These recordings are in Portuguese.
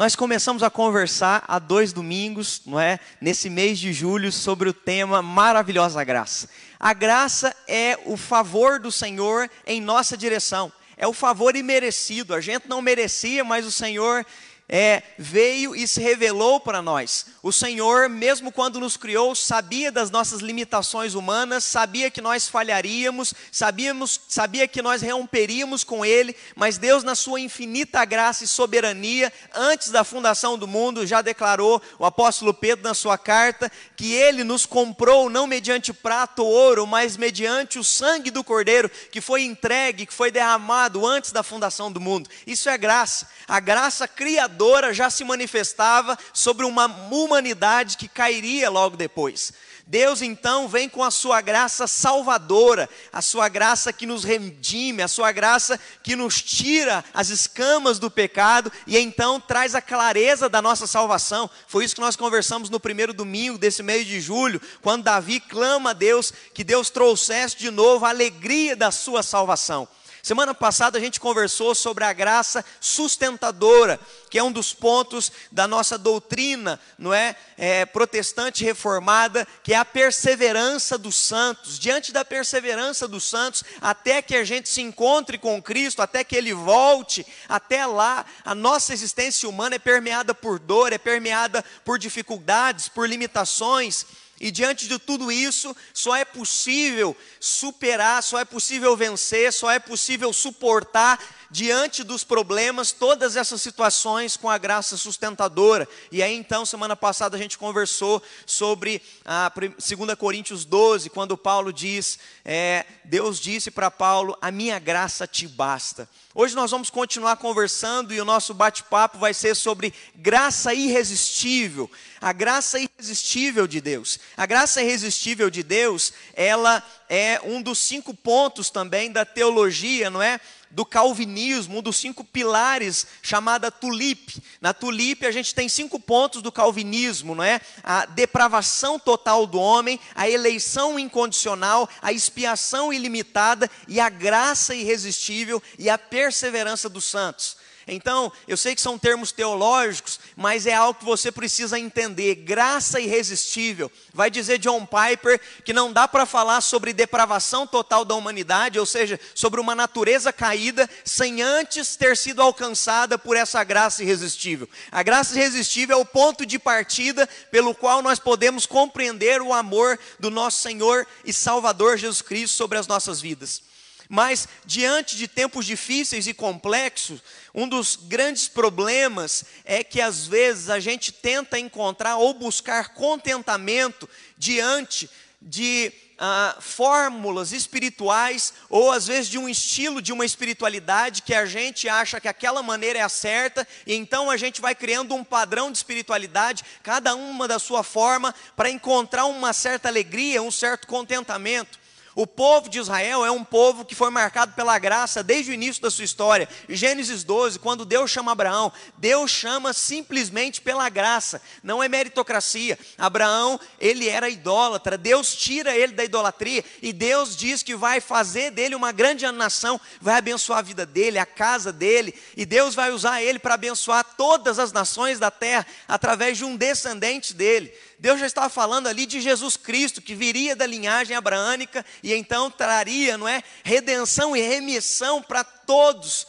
nós começamos a conversar há dois domingos, não é? Nesse mês de julho, sobre o tema Maravilhosa Graça. A graça é o favor do Senhor em nossa direção, é o favor imerecido. A gente não merecia, mas o Senhor é, veio e se revelou para nós. O Senhor, mesmo quando nos criou, sabia das nossas limitações humanas, sabia que nós falharíamos, sabíamos, sabia que nós romperíamos com Ele, mas Deus, na sua infinita graça e soberania, antes da fundação do mundo, já declarou, o apóstolo Pedro, na sua carta, que Ele nos comprou não mediante prata ou ouro, mas mediante o sangue do Cordeiro, que foi entregue, que foi derramado antes da fundação do mundo. Isso é graça. A graça criadora já se manifestava sobre uma humanidade que cairia logo depois. Deus então vem com a sua graça salvadora, a sua graça que nos redime, a sua graça que nos tira as escamas do pecado e então traz a clareza da nossa salvação. Foi isso que nós conversamos no primeiro domingo desse mês de julho, quando Davi clama a Deus que Deus trouxesse de novo a alegria da sua salvação. Semana passada a gente conversou sobre a graça sustentadora, que é um dos pontos da nossa doutrina, não é? é? protestante reformada, que é a perseverança dos santos. Diante da perseverança dos santos, até que a gente se encontre com Cristo, até que Ele volte, até lá, a nossa existência humana é permeada por dor, é permeada por dificuldades, por limitações. E diante de tudo isso, só é possível superar, só é possível vencer, só é possível suportar diante dos problemas todas essas situações com a graça sustentadora. E aí então, semana passada a gente conversou sobre a 2 Coríntios 12, quando Paulo diz, é, Deus disse para Paulo: A minha graça te basta. Hoje nós vamos continuar conversando e o nosso bate-papo vai ser sobre graça irresistível, a graça irresistível de Deus. A graça irresistível de Deus, ela é um dos cinco pontos também da teologia, não é? Do calvinismo, um dos cinco pilares, chamada tulipe. Na tulipe a gente tem cinco pontos do calvinismo, não é? A depravação total do homem, a eleição incondicional, a expiação ilimitada e a graça irresistível e a perseverança dos santos. Então, eu sei que são termos teológicos, mas é algo que você precisa entender. Graça irresistível. Vai dizer John Piper que não dá para falar sobre depravação total da humanidade, ou seja, sobre uma natureza caída, sem antes ter sido alcançada por essa graça irresistível. A graça irresistível é o ponto de partida pelo qual nós podemos compreender o amor do nosso Senhor e Salvador Jesus Cristo sobre as nossas vidas. Mas, diante de tempos difíceis e complexos, um dos grandes problemas é que às vezes a gente tenta encontrar ou buscar contentamento diante de ah, fórmulas espirituais, ou às vezes de um estilo de uma espiritualidade que a gente acha que aquela maneira é a certa, e então a gente vai criando um padrão de espiritualidade, cada uma da sua forma, para encontrar uma certa alegria, um certo contentamento. O povo de Israel é um povo que foi marcado pela graça desde o início da sua história. Gênesis 12, quando Deus chama Abraão, Deus chama simplesmente pela graça, não é meritocracia. Abraão, ele era idólatra, Deus tira ele da idolatria e Deus diz que vai fazer dele uma grande nação, vai abençoar a vida dele, a casa dele, e Deus vai usar ele para abençoar todas as nações da terra através de um descendente dele. Deus já estava falando ali de Jesus Cristo, que viria da linhagem abraânica e então traria, não é, redenção e remissão para todos.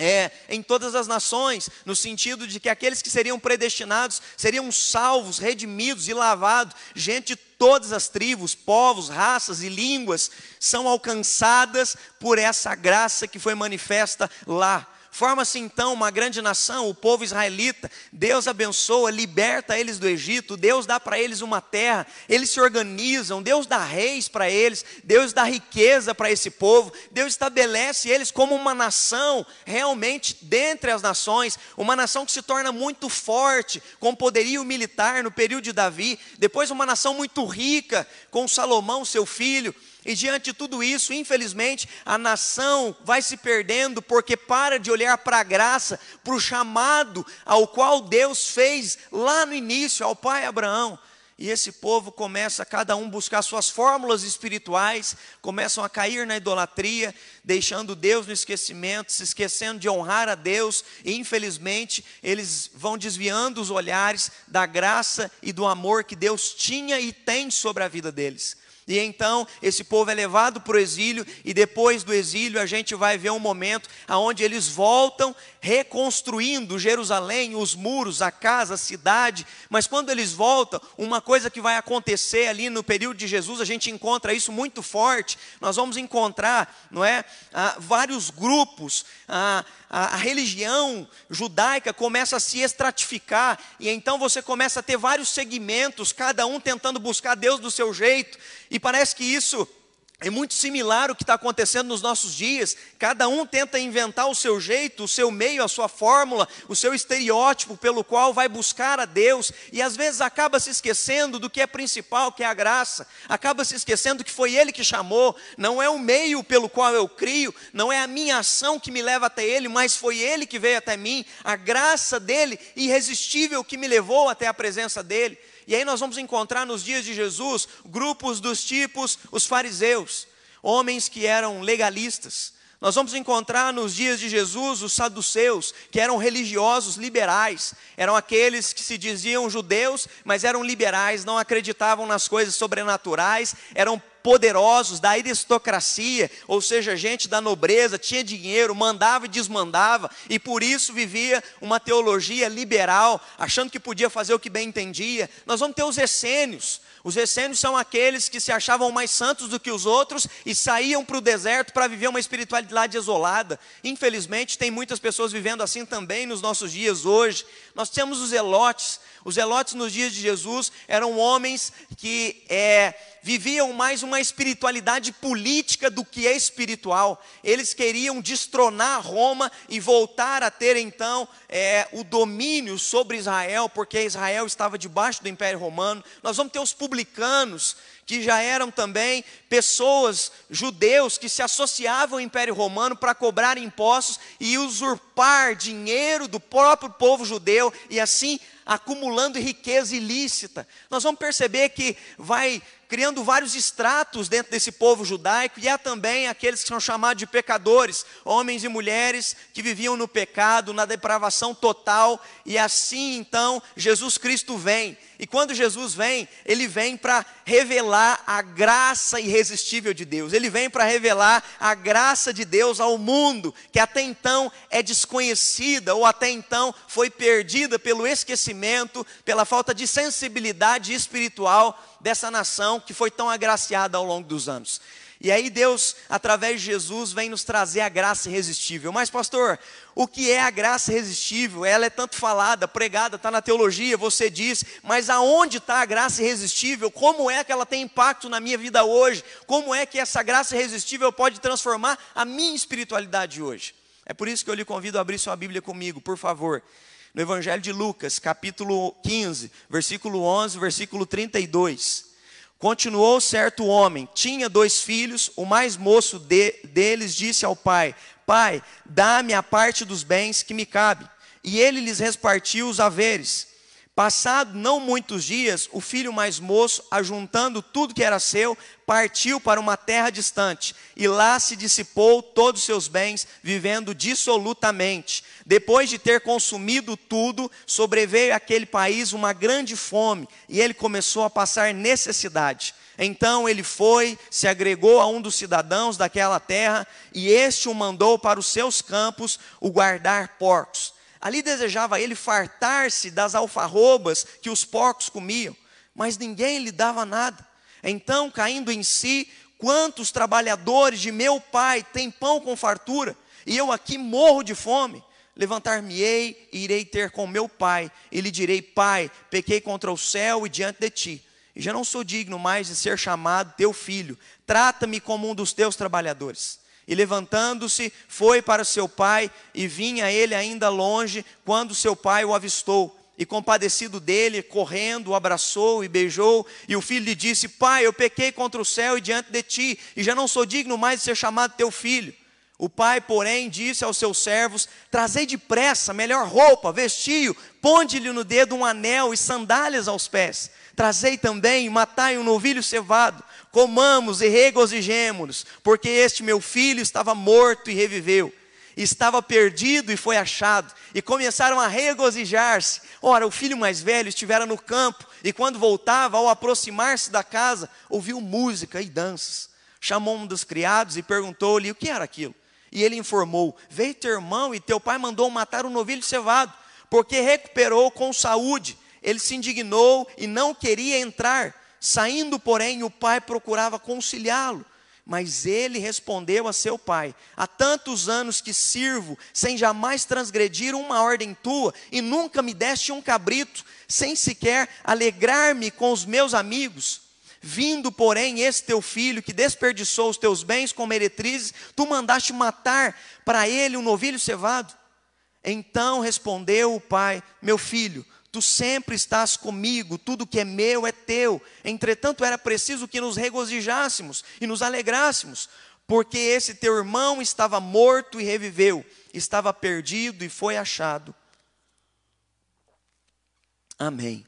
É, em todas as nações, no sentido de que aqueles que seriam predestinados seriam salvos, redimidos e lavados, gente de todas as tribos, povos, raças e línguas são alcançadas por essa graça que foi manifesta lá Forma-se então uma grande nação, o povo israelita. Deus abençoa, liberta eles do Egito. Deus dá para eles uma terra. Eles se organizam. Deus dá reis para eles. Deus dá riqueza para esse povo. Deus estabelece eles como uma nação realmente dentre as nações. Uma nação que se torna muito forte, com poderio militar no período de Davi. Depois, uma nação muito rica, com Salomão, seu filho. E diante de tudo isso, infelizmente, a nação vai se perdendo porque para de olhar para a graça, para o chamado ao qual Deus fez lá no início, ao pai Abraão. e esse povo começa cada um buscar suas fórmulas espirituais, começam a cair na idolatria, deixando Deus no esquecimento, se esquecendo de honrar a Deus, e infelizmente eles vão desviando os olhares da graça e do amor que Deus tinha e tem sobre a vida deles. E então esse povo é levado para o exílio, e depois do exílio a gente vai ver um momento onde eles voltam reconstruindo Jerusalém, os muros, a casa, a cidade. Mas quando eles voltam, uma coisa que vai acontecer ali no período de Jesus, a gente encontra isso muito forte. Nós vamos encontrar, não é, ah, vários grupos. Ah, a, a, religião judaica começa a se estratificar, e então você começa a ter vários segmentos, cada um tentando buscar Deus do seu jeito, e parece que isso é muito similar o que está acontecendo nos nossos dias. Cada um tenta inventar o seu jeito, o seu meio, a sua fórmula, o seu estereótipo pelo qual vai buscar a Deus, e às vezes acaba se esquecendo do que é principal, que é a graça. Acaba se esquecendo que foi Ele que chamou, não é o meio pelo qual eu crio, não é a minha ação que me leva até Ele, mas foi Ele que veio até mim, a graça dele irresistível que me levou até a presença dele. E aí nós vamos encontrar nos dias de Jesus grupos dos tipos os fariseus, homens que eram legalistas. Nós vamos encontrar nos dias de Jesus os saduceus, que eram religiosos liberais, eram aqueles que se diziam judeus, mas eram liberais, não acreditavam nas coisas sobrenaturais, eram poderosos da aristocracia, ou seja, gente da nobreza, tinha dinheiro, mandava e desmandava, e por isso vivia uma teologia liberal, achando que podia fazer o que bem entendia. Nós vamos ter os essênios. Os essênios são aqueles que se achavam mais santos do que os outros e saíam para o deserto para viver uma espiritualidade isolada. Infelizmente, tem muitas pessoas vivendo assim também nos nossos dias hoje. Nós temos os elotes. Os elotes nos dias de Jesus eram homens que é, viviam mais uma espiritualidade política do que é espiritual. Eles queriam destronar Roma e voltar a ter então é, o domínio sobre Israel, porque Israel estava debaixo do Império Romano. Nós vamos ter os publicanos, que já eram também pessoas, judeus, que se associavam ao Império Romano para cobrar impostos e usurpar dinheiro do próprio povo judeu e assim acumulando riqueza ilícita. Nós vamos perceber que vai criando vários estratos dentro desse povo judaico, e há também aqueles que são chamados de pecadores, homens e mulheres que viviam no pecado, na depravação total, e assim então Jesus Cristo vem. E quando Jesus vem, ele vem para revelar a graça irresistível de Deus, ele vem para revelar a graça de Deus ao mundo, que até então é desconhecida, ou até então foi perdida pelo esquecimento, pela falta de sensibilidade espiritual dessa nação que foi tão agraciada ao longo dos anos. E aí Deus, através de Jesus, vem nos trazer a graça irresistível. Mas, pastor, o que é a graça irresistível? Ela é tanto falada, pregada, está na teologia, você diz, mas aonde está a graça irresistível? Como é que ela tem impacto na minha vida hoje? Como é que essa graça irresistível pode transformar a minha espiritualidade hoje? É por isso que eu lhe convido a abrir sua Bíblia comigo, por favor no Evangelho de Lucas, capítulo 15, versículo 11, versículo 32. Continuou certo homem, tinha dois filhos, o mais moço de, deles disse ao pai: Pai, dá-me a parte dos bens que me cabe. E ele lhes repartiu os haveres. Passado não muitos dias, o filho mais moço, ajuntando tudo que era seu, partiu para uma terra distante, e lá se dissipou todos os seus bens, vivendo dissolutamente. Depois de ter consumido tudo, sobreveio àquele país uma grande fome, e ele começou a passar necessidade. Então ele foi, se agregou a um dos cidadãos daquela terra, e este o mandou para os seus campos o guardar porcos. Ali desejava ele fartar-se das alfarrobas que os porcos comiam, mas ninguém lhe dava nada. Então, caindo em si, quantos trabalhadores de meu pai têm pão com fartura, e eu aqui morro de fome? Levantar-me-ei e irei ter com meu pai, e lhe direi: Pai, pequei contra o céu e diante de ti, e já não sou digno mais de ser chamado teu filho, trata-me como um dos teus trabalhadores. E levantando-se, foi para seu pai, e vinha ele ainda longe, quando seu pai o avistou. E compadecido dele, correndo, o abraçou e beijou. E o filho lhe disse: Pai, eu pequei contra o céu e diante de ti, e já não sou digno mais de ser chamado teu filho. O pai, porém, disse aos seus servos: Trazei depressa melhor roupa, vestiu, ponde-lhe no dedo um anel e sandálias aos pés. Trazei também, matai um novilho cevado, comamos e regozijemo-nos, porque este meu filho estava morto e reviveu, estava perdido e foi achado, e começaram a regozijar-se. Ora, o filho mais velho estivera no campo, e quando voltava, ao aproximar-se da casa, ouviu música e danças. Chamou um dos criados e perguntou-lhe o que era aquilo. E ele informou: Veio teu irmão e teu pai mandou matar um novilho cevado, porque recuperou com saúde. Ele se indignou e não queria entrar. Saindo, porém, o pai procurava conciliá-lo. Mas ele respondeu a seu pai: Há tantos anos que sirvo, sem jamais transgredir uma ordem tua, e nunca me deste um cabrito, sem sequer alegrar-me com os meus amigos. Vindo, porém, esse teu filho, que desperdiçou os teus bens com meretrizes, tu mandaste matar para ele um novilho cevado. Então respondeu o pai: Meu filho, tu sempre estás comigo, tudo que é meu é teu. Entretanto, era preciso que nos regozijássemos e nos alegrássemos, porque esse teu irmão estava morto e reviveu, estava perdido e foi achado. Amém.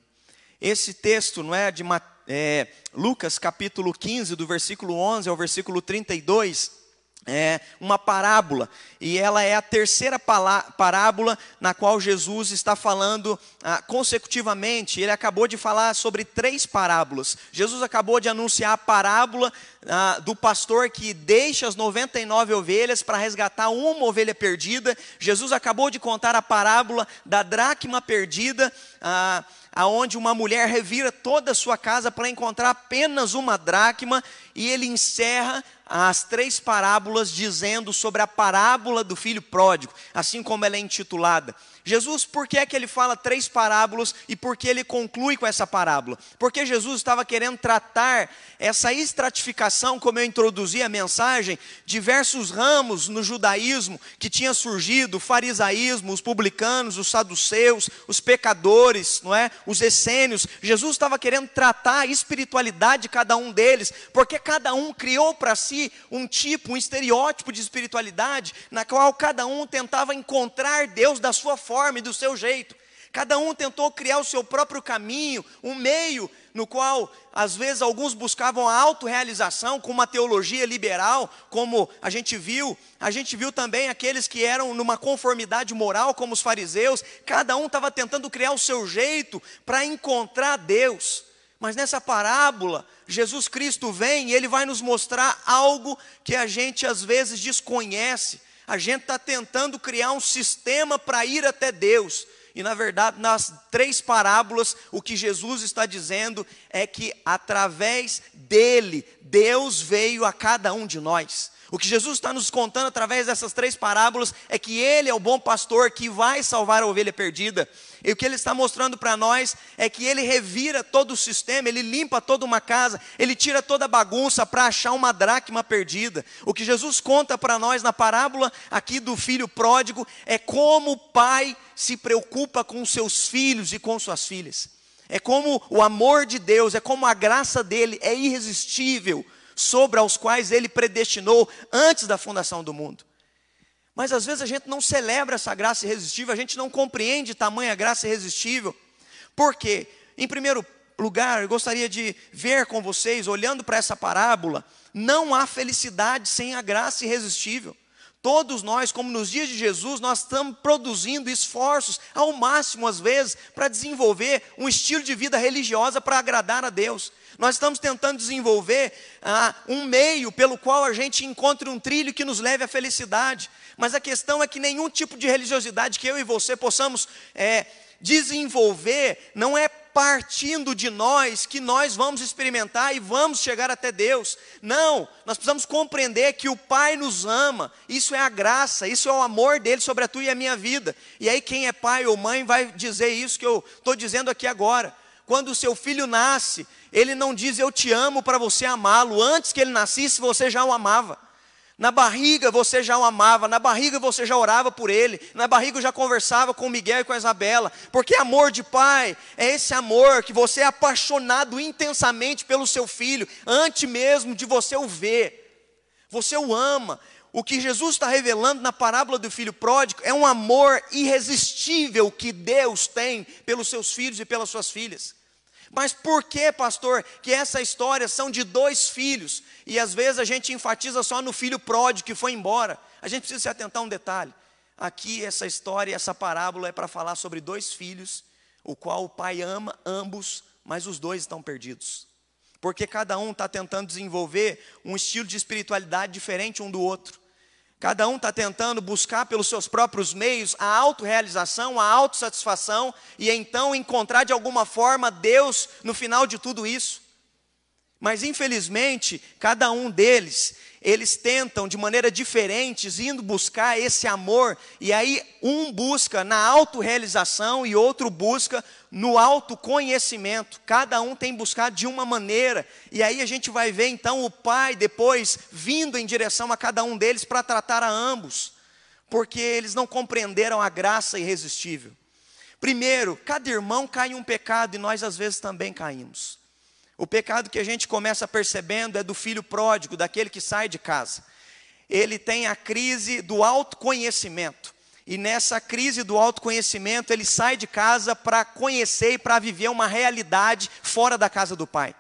Esse texto não é de é, Lucas capítulo 15, do versículo 11 ao versículo 32, é uma parábola, e ela é a terceira parábola na qual Jesus está falando ah, consecutivamente. Ele acabou de falar sobre três parábolas. Jesus acabou de anunciar a parábola ah, do pastor que deixa as 99 ovelhas para resgatar uma ovelha perdida. Jesus acabou de contar a parábola da dracma perdida. Ah, aonde uma mulher revira toda a sua casa para encontrar apenas uma dracma, e ele encerra as três parábolas dizendo sobre a parábola do filho pródigo, assim como ela é intitulada. Jesus, por que é que ele fala três parábolas e por que ele conclui com essa parábola? Porque Jesus estava querendo tratar essa estratificação, como eu introduzi a mensagem, diversos ramos no judaísmo que tinha surgido, o farisaísmo, os publicanos, os saduceus, os pecadores, não é? Os essênios. Jesus estava querendo tratar a espiritualidade de cada um deles, porque cada um criou para si um tipo, um estereótipo de espiritualidade, na qual cada um tentava encontrar Deus da sua forma forma e do seu jeito. Cada um tentou criar o seu próprio caminho, um meio no qual, às vezes, alguns buscavam a autorrealização com uma teologia liberal, como a gente viu. A gente viu também aqueles que eram numa conformidade moral, como os fariseus. Cada um estava tentando criar o seu jeito para encontrar Deus. Mas nessa parábola, Jesus Cristo vem e ele vai nos mostrar algo que a gente às vezes desconhece a gente está tentando criar um sistema para ir até Deus. E na verdade, nas três parábolas, o que Jesus está dizendo é que através dele, Deus veio a cada um de nós. O que Jesus está nos contando através dessas três parábolas é que Ele é o bom pastor que vai salvar a ovelha perdida. E o que Ele está mostrando para nós é que Ele revira todo o sistema, Ele limpa toda uma casa, Ele tira toda a bagunça para achar uma dracma perdida. O que Jesus conta para nós na parábola aqui do filho pródigo é como o pai se preocupa com seus filhos e com suas filhas. É como o amor de Deus, é como a graça dele é irresistível sobre aos quais ele predestinou antes da fundação do mundo. Mas às vezes a gente não celebra essa graça irresistível, a gente não compreende tamanha graça irresistível. Por quê? Em primeiro lugar, eu gostaria de ver com vocês, olhando para essa parábola, não há felicidade sem a graça irresistível. Todos nós, como nos dias de Jesus, nós estamos produzindo esforços ao máximo, às vezes, para desenvolver um estilo de vida religiosa para agradar a Deus. Nós estamos tentando desenvolver ah, um meio pelo qual a gente encontre um trilho que nos leve à felicidade. Mas a questão é que nenhum tipo de religiosidade que eu e você possamos é, desenvolver não é partindo de nós que nós vamos experimentar e vamos chegar até Deus. Não, nós precisamos compreender que o Pai nos ama, isso é a graça, isso é o amor dele sobre a tua e a minha vida. E aí, quem é pai ou mãe vai dizer isso que eu estou dizendo aqui agora. Quando o seu filho nasce, ele não diz eu te amo para você amá-lo, antes que ele nascesse, você já o amava. Na barriga você já o amava, na barriga você já orava por ele, na barriga já conversava com o Miguel e com a Isabela, porque amor de pai é esse amor que você é apaixonado intensamente pelo seu filho, antes mesmo de você o ver. Você o ama. o que Jesus está revelando na parábola do filho pródigo é um amor irresistível que Deus tem pelos seus filhos e pelas suas filhas. Mas por que, pastor, que essa história são de dois filhos e às vezes a gente enfatiza só no filho pródigo que foi embora? A gente precisa se atentar a um detalhe. Aqui essa história, essa parábola é para falar sobre dois filhos, o qual o pai ama ambos, mas os dois estão perdidos. Porque cada um está tentando desenvolver um estilo de espiritualidade diferente um do outro. Cada um está tentando buscar pelos seus próprios meios a autorrealização, a autossatisfação e então encontrar de alguma forma Deus no final de tudo isso. Mas infelizmente, cada um deles eles tentam de maneira diferentes, indo buscar esse amor, e aí um busca na autorrealização e outro busca no autoconhecimento. Cada um tem buscado de uma maneira, e aí a gente vai ver então o pai depois vindo em direção a cada um deles para tratar a ambos, porque eles não compreenderam a graça irresistível. Primeiro, cada irmão cai em um pecado e nós às vezes também caímos. O pecado que a gente começa percebendo é do filho pródigo, daquele que sai de casa. Ele tem a crise do autoconhecimento. E nessa crise do autoconhecimento, ele sai de casa para conhecer e para viver uma realidade fora da casa do pai.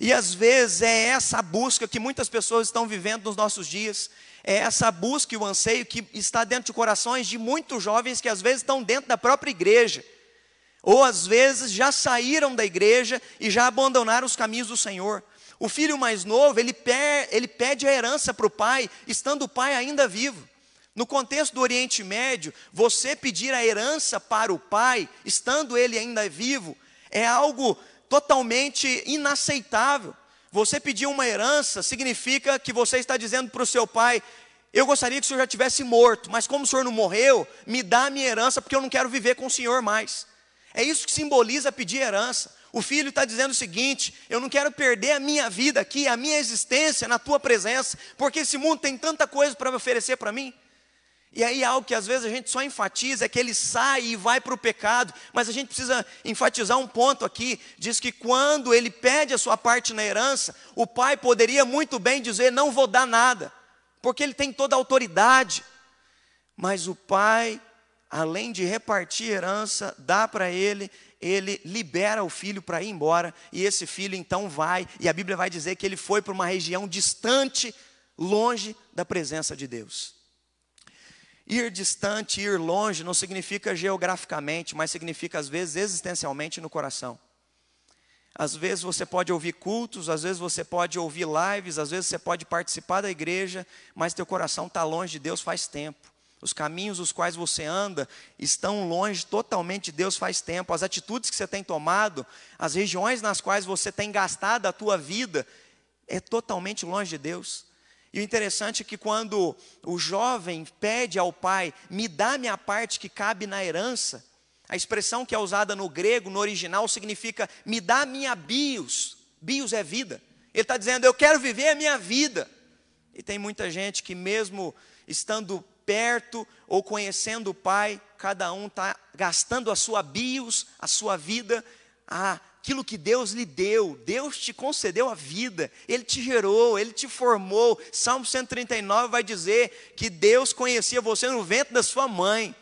E às vezes é essa busca que muitas pessoas estão vivendo nos nossos dias, é essa busca e o anseio que está dentro de corações de muitos jovens que às vezes estão dentro da própria igreja ou às vezes já saíram da igreja e já abandonaram os caminhos do Senhor. O filho mais novo, ele, per, ele pede a herança para o pai, estando o pai ainda vivo. No contexto do Oriente Médio, você pedir a herança para o pai, estando ele ainda vivo, é algo totalmente inaceitável. Você pedir uma herança significa que você está dizendo para o seu pai: Eu gostaria que o senhor já tivesse morto, mas como o senhor não morreu, me dá a minha herança, porque eu não quero viver com o senhor mais. É isso que simboliza pedir herança. O filho está dizendo o seguinte: eu não quero perder a minha vida aqui, a minha existência na tua presença, porque esse mundo tem tanta coisa para me oferecer para mim. E aí, algo que às vezes a gente só enfatiza é que ele sai e vai para o pecado, mas a gente precisa enfatizar um ponto aqui: diz que quando ele pede a sua parte na herança, o pai poderia muito bem dizer: não vou dar nada, porque ele tem toda a autoridade. Mas o pai além de repartir herança, dá para ele, ele libera o filho para ir embora, e esse filho então vai, e a Bíblia vai dizer que ele foi para uma região distante, longe da presença de Deus. Ir distante, ir longe, não significa geograficamente, mas significa às vezes existencialmente no coração. Às vezes você pode ouvir cultos, às vezes você pode ouvir lives, às vezes você pode participar da igreja, mas teu coração está longe de Deus faz tempo. Os caminhos os quais você anda estão longe totalmente de Deus faz tempo. As atitudes que você tem tomado, as regiões nas quais você tem gastado a tua vida, é totalmente longe de Deus. E o interessante é que quando o jovem pede ao pai, me dá minha parte que cabe na herança, a expressão que é usada no grego, no original, significa me dá minha bios. Bios é vida. Ele está dizendo, eu quero viver a minha vida. E tem muita gente que, mesmo estando perto ou conhecendo o Pai, cada um está gastando a sua bios, a sua vida, aquilo que Deus lhe deu. Deus te concedeu a vida, Ele te gerou, Ele te formou. Salmo 139 vai dizer que Deus conhecia você no ventre da sua mãe.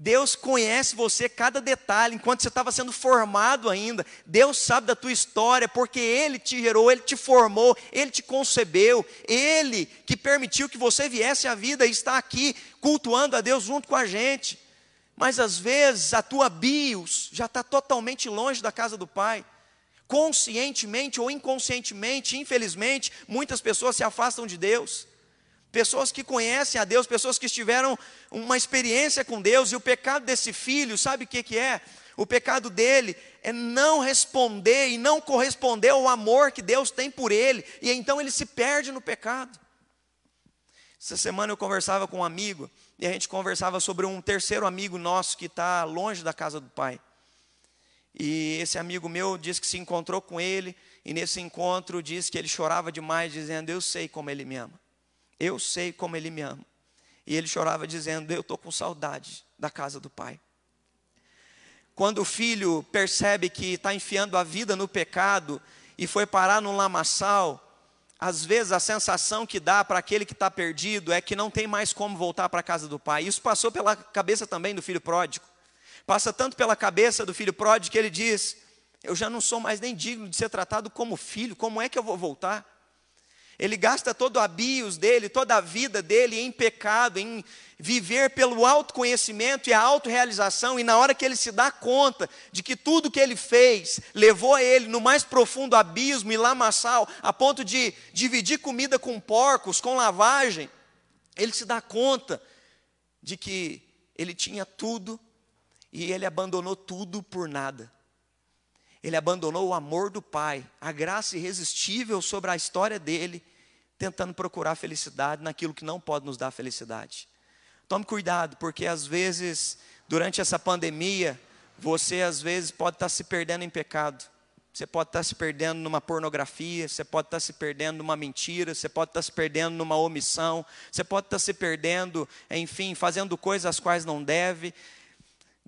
Deus conhece você cada detalhe, enquanto você estava sendo formado ainda. Deus sabe da tua história, porque Ele te gerou, Ele te formou, Ele te concebeu, Ele que permitiu que você viesse à vida e está aqui cultuando a Deus junto com a gente. Mas às vezes a tua bios já está totalmente longe da casa do Pai. Conscientemente ou inconscientemente, infelizmente, muitas pessoas se afastam de Deus pessoas que conhecem a Deus, pessoas que tiveram uma experiência com Deus, e o pecado desse filho, sabe o que, que é? O pecado dele é não responder e não corresponder ao amor que Deus tem por ele, e então ele se perde no pecado. Essa semana eu conversava com um amigo, e a gente conversava sobre um terceiro amigo nosso que está longe da casa do pai. E esse amigo meu disse que se encontrou com ele, e nesse encontro disse que ele chorava demais, dizendo: Eu sei como ele me ama. Eu sei como ele me ama. E ele chorava dizendo: Eu estou com saudade da casa do pai. Quando o filho percebe que está enfiando a vida no pecado e foi parar no lamaçal, às vezes a sensação que dá para aquele que está perdido é que não tem mais como voltar para a casa do pai. Isso passou pela cabeça também do filho pródigo. Passa tanto pela cabeça do filho pródigo que ele diz: Eu já não sou mais nem digno de ser tratado como filho, como é que eu vou voltar? Ele gasta todo o abios dele, toda a vida dele em pecado, em viver pelo autoconhecimento e a autorrealização, e na hora que ele se dá conta de que tudo que ele fez levou a ele no mais profundo abismo e lamaçal, a ponto de dividir comida com porcos, com lavagem, ele se dá conta de que ele tinha tudo e ele abandonou tudo por nada. Ele abandonou o amor do Pai, a graça irresistível sobre a história dele, tentando procurar felicidade naquilo que não pode nos dar felicidade. Tome cuidado, porque às vezes, durante essa pandemia, você às vezes pode estar se perdendo em pecado. Você pode estar se perdendo numa pornografia, você pode estar se perdendo numa mentira, você pode estar se perdendo numa omissão, você pode estar se perdendo, enfim, fazendo coisas às quais não deve.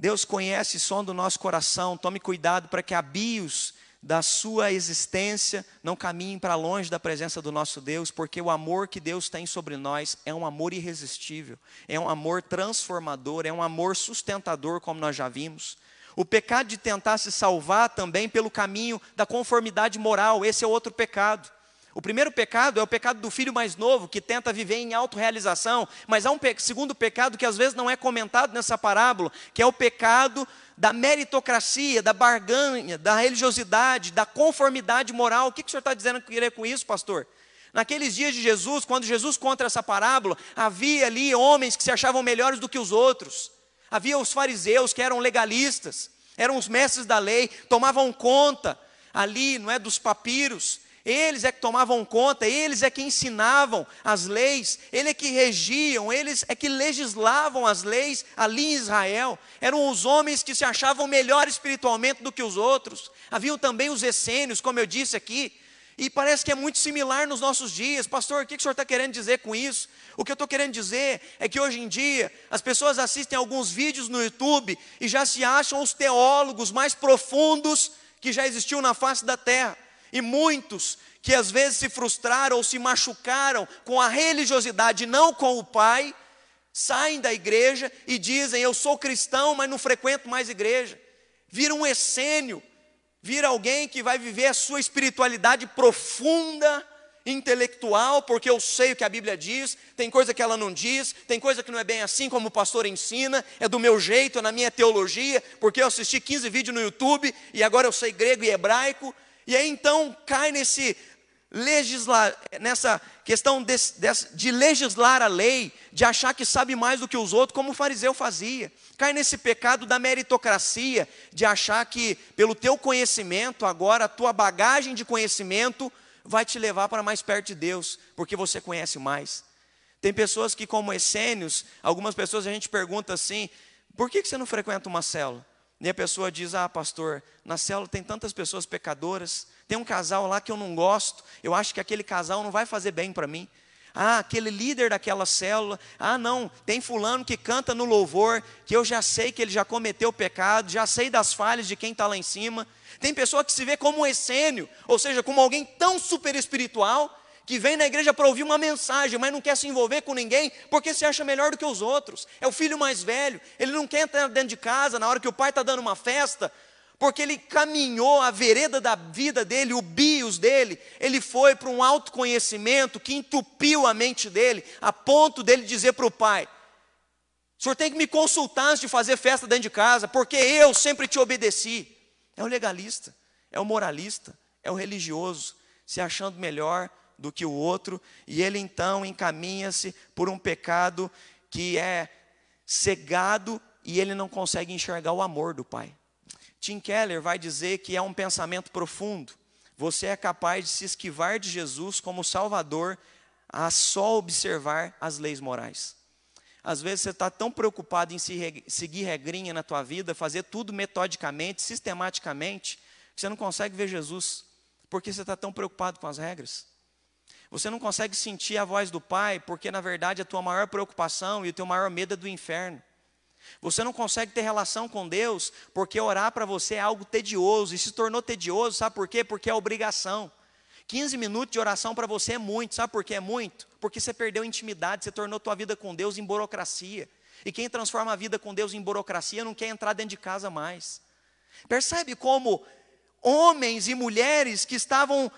Deus conhece o som do nosso coração, tome cuidado para que abios da sua existência não caminhem para longe da presença do nosso Deus, porque o amor que Deus tem sobre nós é um amor irresistível, é um amor transformador, é um amor sustentador, como nós já vimos. O pecado de tentar se salvar também pelo caminho da conformidade moral, esse é outro pecado. O primeiro pecado é o pecado do filho mais novo, que tenta viver em autorrealização, mas há um pe segundo pecado que às vezes não é comentado nessa parábola, que é o pecado da meritocracia, da barganha, da religiosidade, da conformidade moral. O que, que o senhor está dizendo que com isso, pastor? Naqueles dias de Jesus, quando Jesus conta essa parábola, havia ali homens que se achavam melhores do que os outros. Havia os fariseus que eram legalistas, eram os mestres da lei, tomavam conta ali, não é, dos papiros eles é que tomavam conta, eles é que ensinavam as leis, eles é que regiam, eles é que legislavam as leis ali em Israel. Eram os homens que se achavam melhor espiritualmente do que os outros. Haviam também os essênios, como eu disse aqui. E parece que é muito similar nos nossos dias. Pastor, o que o senhor está querendo dizer com isso? O que eu estou querendo dizer é que hoje em dia as pessoas assistem alguns vídeos no YouTube e já se acham os teólogos mais profundos que já existiu na face da terra. E muitos que às vezes se frustraram ou se machucaram com a religiosidade, não com o Pai, saem da igreja e dizem: Eu sou cristão, mas não frequento mais igreja. Vira um essênio, vira alguém que vai viver a sua espiritualidade profunda, intelectual, porque eu sei o que a Bíblia diz, tem coisa que ela não diz, tem coisa que não é bem assim como o pastor ensina, é do meu jeito, é na minha teologia, porque eu assisti 15 vídeos no YouTube e agora eu sei grego e hebraico. E aí então cai nesse legislar, nessa questão de, de, legislar a lei, de achar que sabe mais do que os outros, como o fariseu fazia. Cai nesse pecado da meritocracia, de achar que pelo teu conhecimento, agora a tua bagagem de conhecimento vai te levar para mais perto de Deus, porque você conhece mais. Tem pessoas que, como essênios, algumas pessoas a gente pergunta assim: por que você não frequenta uma célula? E a pessoa diz: Ah, pastor, na célula tem tantas pessoas pecadoras, tem um casal lá que eu não gosto, eu acho que aquele casal não vai fazer bem para mim. Ah, aquele líder daquela célula, ah, não, tem fulano que canta no louvor, que eu já sei que ele já cometeu pecado, já sei das falhas de quem está lá em cima. Tem pessoa que se vê como um essênio, ou seja, como alguém tão super espiritual, que vem na igreja para ouvir uma mensagem, mas não quer se envolver com ninguém, porque se acha melhor do que os outros. É o filho mais velho, ele não quer entrar dentro de casa na hora que o pai está dando uma festa, porque ele caminhou a vereda da vida dele, o bios dele, ele foi para um autoconhecimento que entupiu a mente dele, a ponto dele dizer para o pai: o senhor tem que me consultar antes de fazer festa dentro de casa, porque eu sempre te obedeci. É o legalista, é o moralista, é o religioso, se achando melhor, do que o outro, e ele então encaminha-se por um pecado que é cegado e ele não consegue enxergar o amor do Pai. Tim Keller vai dizer que é um pensamento profundo. Você é capaz de se esquivar de Jesus como Salvador a só observar as leis morais. Às vezes você está tão preocupado em seguir regrinha na tua vida, fazer tudo metodicamente, sistematicamente, que você não consegue ver Jesus, porque você está tão preocupado com as regras. Você não consegue sentir a voz do Pai, porque na verdade a tua maior preocupação e o teu maior medo é do inferno. Você não consegue ter relação com Deus, porque orar para você é algo tedioso, e se tornou tedioso, sabe por quê? Porque é obrigação. 15 minutos de oração para você é muito, sabe por que é muito? Porque você perdeu intimidade, você tornou tua vida com Deus em burocracia. E quem transforma a vida com Deus em burocracia não quer entrar dentro de casa mais. Percebe como homens e mulheres que estavam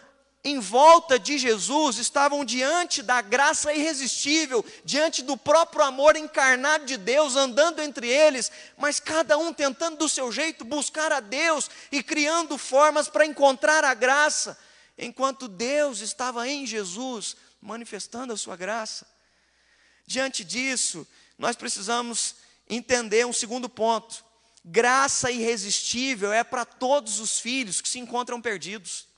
em volta de Jesus estavam diante da graça irresistível, diante do próprio amor encarnado de Deus, andando entre eles, mas cada um tentando do seu jeito buscar a Deus e criando formas para encontrar a graça, enquanto Deus estava em Jesus manifestando a sua graça. Diante disso, nós precisamos entender um segundo ponto. Graça irresistível é para todos os filhos que se encontram perdidos.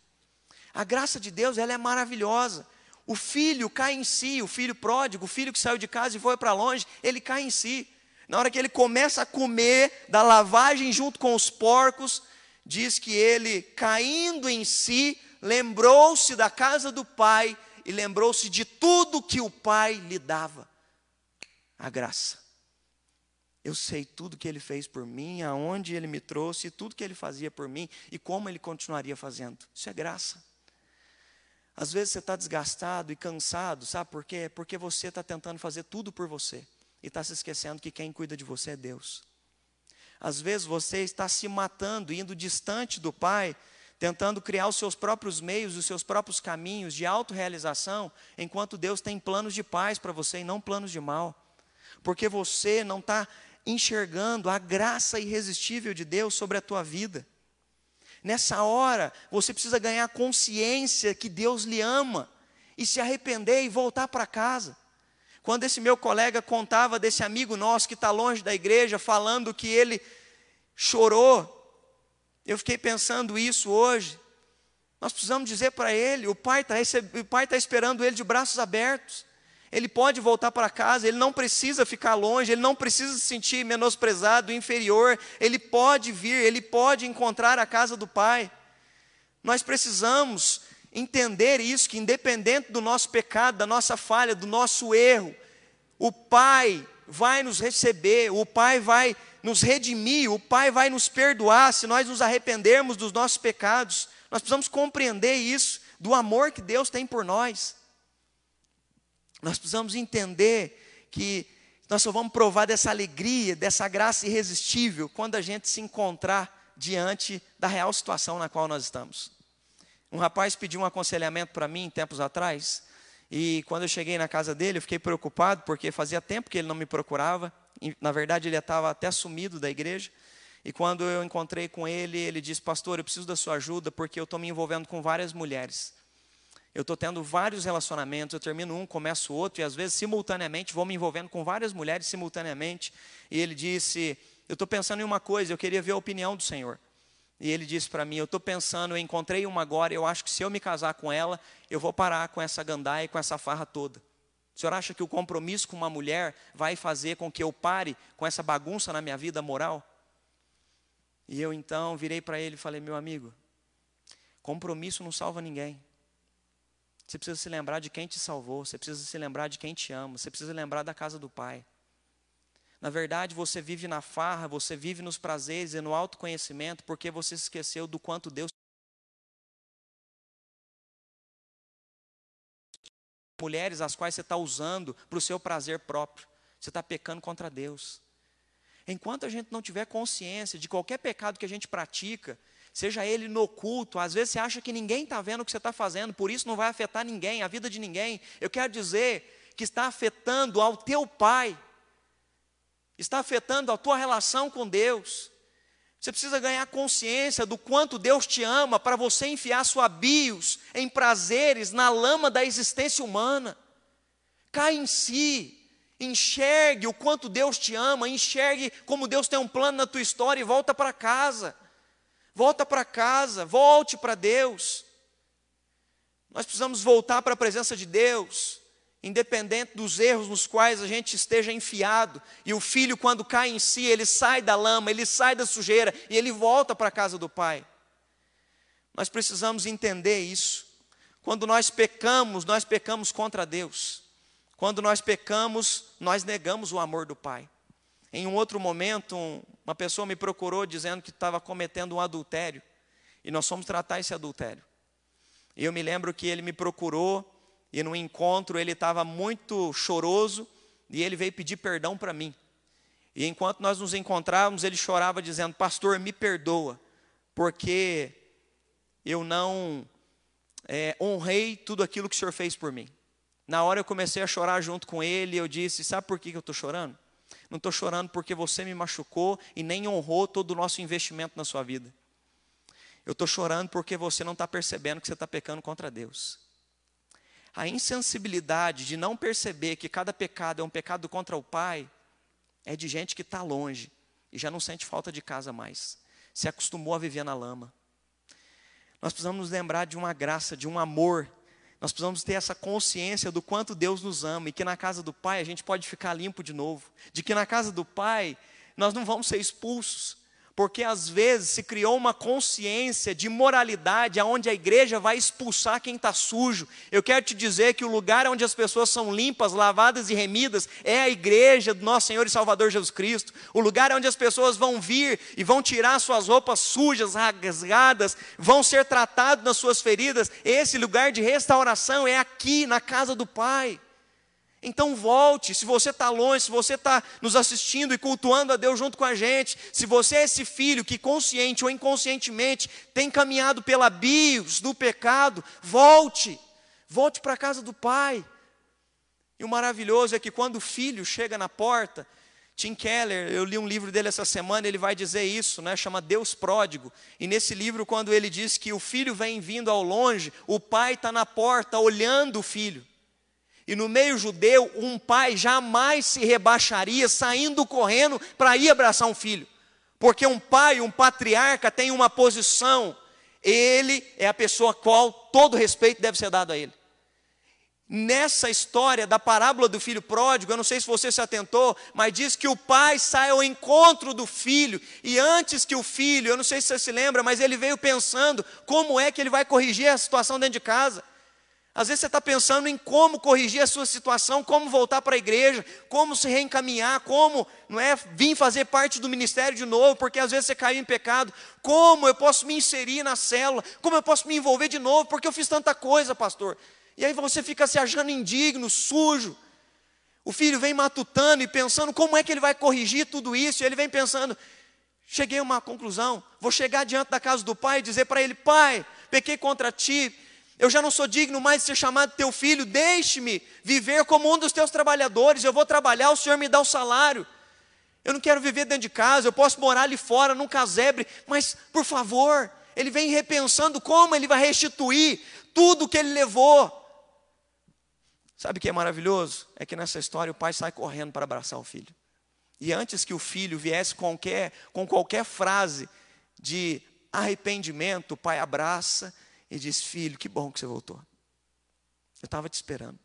A graça de Deus, ela é maravilhosa. O filho cai em si, o filho pródigo, o filho que saiu de casa e foi para longe, ele cai em si. Na hora que ele começa a comer da lavagem junto com os porcos, diz que ele, caindo em si, lembrou-se da casa do pai e lembrou-se de tudo que o pai lhe dava. A graça. Eu sei tudo que ele fez por mim, aonde ele me trouxe, tudo que ele fazia por mim e como ele continuaria fazendo. Isso é graça. Às vezes você está desgastado e cansado, sabe por quê? Porque você está tentando fazer tudo por você e está se esquecendo que quem cuida de você é Deus. Às vezes você está se matando, indo distante do Pai, tentando criar os seus próprios meios, os seus próprios caminhos de autorrealização, enquanto Deus tem planos de paz para você e não planos de mal. Porque você não está enxergando a graça irresistível de Deus sobre a tua vida. Nessa hora, você precisa ganhar consciência que Deus lhe ama e se arrepender e voltar para casa. Quando esse meu colega contava desse amigo nosso que está longe da igreja, falando que ele chorou, eu fiquei pensando isso hoje. Nós precisamos dizer para ele: o pai está tá esperando ele de braços abertos ele pode voltar para casa, ele não precisa ficar longe, ele não precisa se sentir menosprezado, inferior, ele pode vir, ele pode encontrar a casa do Pai. Nós precisamos entender isso, que independente do nosso pecado, da nossa falha, do nosso erro, o Pai vai nos receber, o Pai vai nos redimir, o Pai vai nos perdoar se nós nos arrependermos dos nossos pecados. Nós precisamos compreender isso, do amor que Deus tem por nós. Nós precisamos entender que nós só vamos provar dessa alegria, dessa graça irresistível, quando a gente se encontrar diante da real situação na qual nós estamos. Um rapaz pediu um aconselhamento para mim tempos atrás, e quando eu cheguei na casa dele, eu fiquei preocupado, porque fazia tempo que ele não me procurava, na verdade ele estava até sumido da igreja. E quando eu encontrei com ele, ele disse: Pastor, eu preciso da sua ajuda porque eu estou me envolvendo com várias mulheres eu estou tendo vários relacionamentos, eu termino um, começo outro, e às vezes simultaneamente vou me envolvendo com várias mulheres simultaneamente. E ele disse: Eu estou pensando em uma coisa, eu queria ver a opinião do Senhor. E ele disse para mim: Eu estou pensando, eu encontrei uma agora, eu acho que se eu me casar com ela, eu vou parar com essa gandaia e com essa farra toda. O senhor acha que o compromisso com uma mulher vai fazer com que eu pare com essa bagunça na minha vida moral? E eu então virei para ele e falei: Meu amigo, compromisso não salva ninguém. Você precisa se lembrar de quem te salvou, você precisa se lembrar de quem te ama, você precisa lembrar da casa do Pai. Na verdade, você vive na farra, você vive nos prazeres e no autoconhecimento porque você se esqueceu do quanto Deus mulheres as quais você está usando para o seu prazer próprio. Você está pecando contra Deus. Enquanto a gente não tiver consciência de qualquer pecado que a gente pratica, seja ele no culto. Às vezes você acha que ninguém está vendo o que você está fazendo, por isso não vai afetar ninguém, a vida de ninguém. Eu quero dizer que está afetando ao teu pai, está afetando a tua relação com Deus. Você precisa ganhar consciência do quanto Deus te ama para você enfiar sua bios em prazeres na lama da existência humana. Cai em si, enxergue o quanto Deus te ama, enxergue como Deus tem um plano na tua história e volta para casa. Volta para casa, volte para Deus. Nós precisamos voltar para a presença de Deus, independente dos erros nos quais a gente esteja enfiado. E o filho, quando cai em si, ele sai da lama, ele sai da sujeira e ele volta para a casa do Pai. Nós precisamos entender isso. Quando nós pecamos, nós pecamos contra Deus. Quando nós pecamos, nós negamos o amor do Pai. Em um outro momento, uma pessoa me procurou dizendo que estava cometendo um adultério. E nós fomos tratar esse adultério. E eu me lembro que ele me procurou e no encontro ele estava muito choroso e ele veio pedir perdão para mim. E enquanto nós nos encontrávamos, ele chorava dizendo: Pastor, me perdoa, porque eu não é, honrei tudo aquilo que o Senhor fez por mim. Na hora eu comecei a chorar junto com ele, e eu disse: Sabe por que eu estou chorando? Não estou chorando porque você me machucou e nem honrou todo o nosso investimento na sua vida. Eu estou chorando porque você não está percebendo que você está pecando contra Deus. A insensibilidade de não perceber que cada pecado é um pecado contra o Pai é de gente que está longe e já não sente falta de casa mais. Se acostumou a viver na lama. Nós precisamos nos lembrar de uma graça, de um amor. Nós precisamos ter essa consciência do quanto Deus nos ama e que na casa do Pai a gente pode ficar limpo de novo. De que na casa do Pai nós não vamos ser expulsos, porque às vezes se criou uma consciência de moralidade aonde a igreja vai expulsar quem está sujo. Eu quero te dizer que o lugar onde as pessoas são limpas, lavadas e remidas é a igreja do nosso Senhor e Salvador Jesus Cristo. O lugar onde as pessoas vão vir e vão tirar suas roupas sujas, rasgadas, vão ser tratados nas suas feridas. Esse lugar de restauração é aqui na casa do Pai. Então volte, se você está longe, se você está nos assistindo e cultuando a Deus junto com a gente, se você é esse filho que consciente ou inconscientemente tem caminhado pela bios do pecado, volte, volte para a casa do Pai. E o maravilhoso é que quando o filho chega na porta, Tim Keller, eu li um livro dele essa semana, ele vai dizer isso, né? chama Deus Pródigo. E nesse livro, quando ele diz que o filho vem vindo ao longe, o pai está na porta olhando o filho. E no meio judeu, um pai jamais se rebaixaria saindo correndo para ir abraçar um filho. Porque um pai, um patriarca, tem uma posição. Ele é a pessoa a qual todo respeito deve ser dado a ele. Nessa história da parábola do filho pródigo, eu não sei se você se atentou, mas diz que o pai sai ao encontro do filho, e antes que o filho, eu não sei se você se lembra, mas ele veio pensando como é que ele vai corrigir a situação dentro de casa. Às vezes você está pensando em como corrigir a sua situação, como voltar para a igreja, como se reencaminhar, como não é vir fazer parte do ministério de novo, porque às vezes você caiu em pecado. Como eu posso me inserir na célula? Como eu posso me envolver de novo? Porque eu fiz tanta coisa, pastor. E aí você fica se achando indigno, sujo. O filho vem matutando e pensando como é que ele vai corrigir tudo isso. E ele vem pensando: cheguei a uma conclusão, vou chegar diante da casa do pai e dizer para ele: Pai, pequei contra ti, eu já não sou digno mais de ser chamado teu filho, deixe-me viver como um dos teus trabalhadores. Eu vou trabalhar, o Senhor me dá o salário. Eu não quero viver dentro de casa, eu posso morar ali fora, num casebre, mas por favor, ele vem repensando como ele vai restituir tudo que ele levou. Sabe o que é maravilhoso? É que nessa história o pai sai correndo para abraçar o filho. E antes que o filho viesse qualquer, com qualquer frase de arrependimento, o pai abraça e diz: Filho, que bom que você voltou. Eu estava te esperando.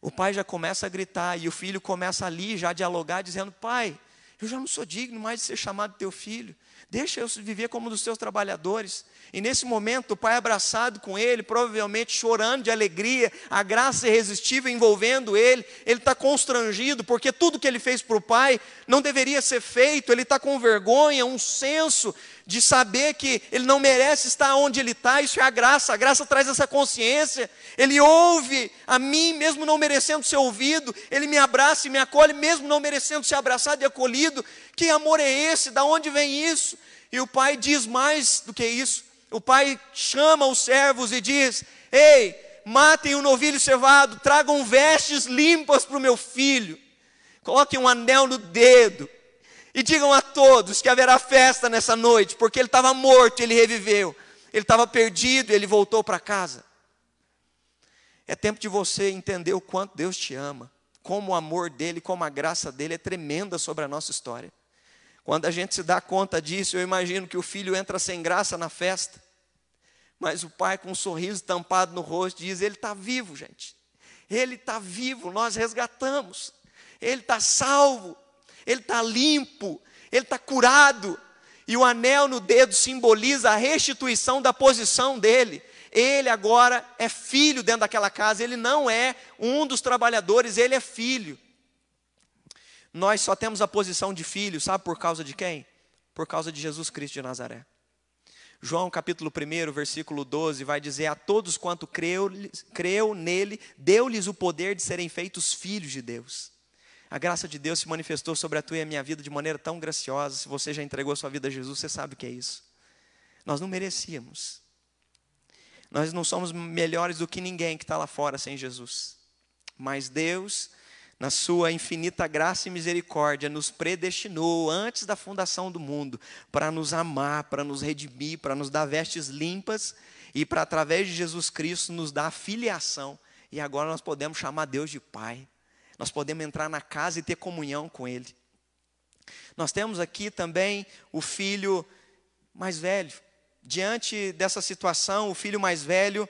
O pai já começa a gritar e o filho começa ali já a dialogar, dizendo: Pai, eu já não sou digno mais de ser chamado teu filho. Deixa eu viver como um dos teus trabalhadores. E nesse momento, o pai abraçado com ele, provavelmente chorando de alegria, a graça irresistível envolvendo ele, ele está constrangido, porque tudo que ele fez para o pai não deveria ser feito, ele está com vergonha, um senso de saber que ele não merece estar onde ele está, isso é a graça, a graça traz essa consciência. Ele ouve a mim, mesmo não merecendo ser ouvido, ele me abraça e me acolhe, mesmo não merecendo ser abraçado e acolhido. Que amor é esse? Da onde vem isso? E o pai diz mais do que isso. O pai chama os servos e diz: Ei, matem o novilho cevado, tragam vestes limpas para o meu filho, coloquem um anel no dedo e digam a todos que haverá festa nessa noite, porque ele estava morto ele reviveu. Ele estava perdido ele voltou para casa. É tempo de você entender o quanto Deus te ama, como o amor dele, como a graça dele é tremenda sobre a nossa história. Quando a gente se dá conta disso, eu imagino que o filho entra sem graça na festa, mas o pai, com um sorriso tampado no rosto, diz: Ele está vivo, gente. Ele está vivo, nós resgatamos. Ele está salvo ele está limpo, ele está curado. E o anel no dedo simboliza a restituição da posição dele. Ele agora é filho dentro daquela casa, ele não é um dos trabalhadores, ele é filho. Nós só temos a posição de filho, sabe por causa de quem? Por causa de Jesus Cristo de Nazaré. João capítulo 1, versículo 12, vai dizer: A todos quanto creu, creu nele, deu-lhes o poder de serem feitos filhos de Deus. A graça de Deus se manifestou sobre a tua e a minha vida de maneira tão graciosa. Se você já entregou sua vida a Jesus, você sabe o que é isso. Nós não merecíamos. Nós não somos melhores do que ninguém que está lá fora sem Jesus. Mas Deus, na sua infinita graça e misericórdia, nos predestinou antes da fundação do mundo para nos amar, para nos redimir, para nos dar vestes limpas e para, através de Jesus Cristo, nos dar filiação. E agora nós podemos chamar Deus de Pai. Nós podemos entrar na casa e ter comunhão com Ele. Nós temos aqui também o filho mais velho, diante dessa situação, o filho mais velho,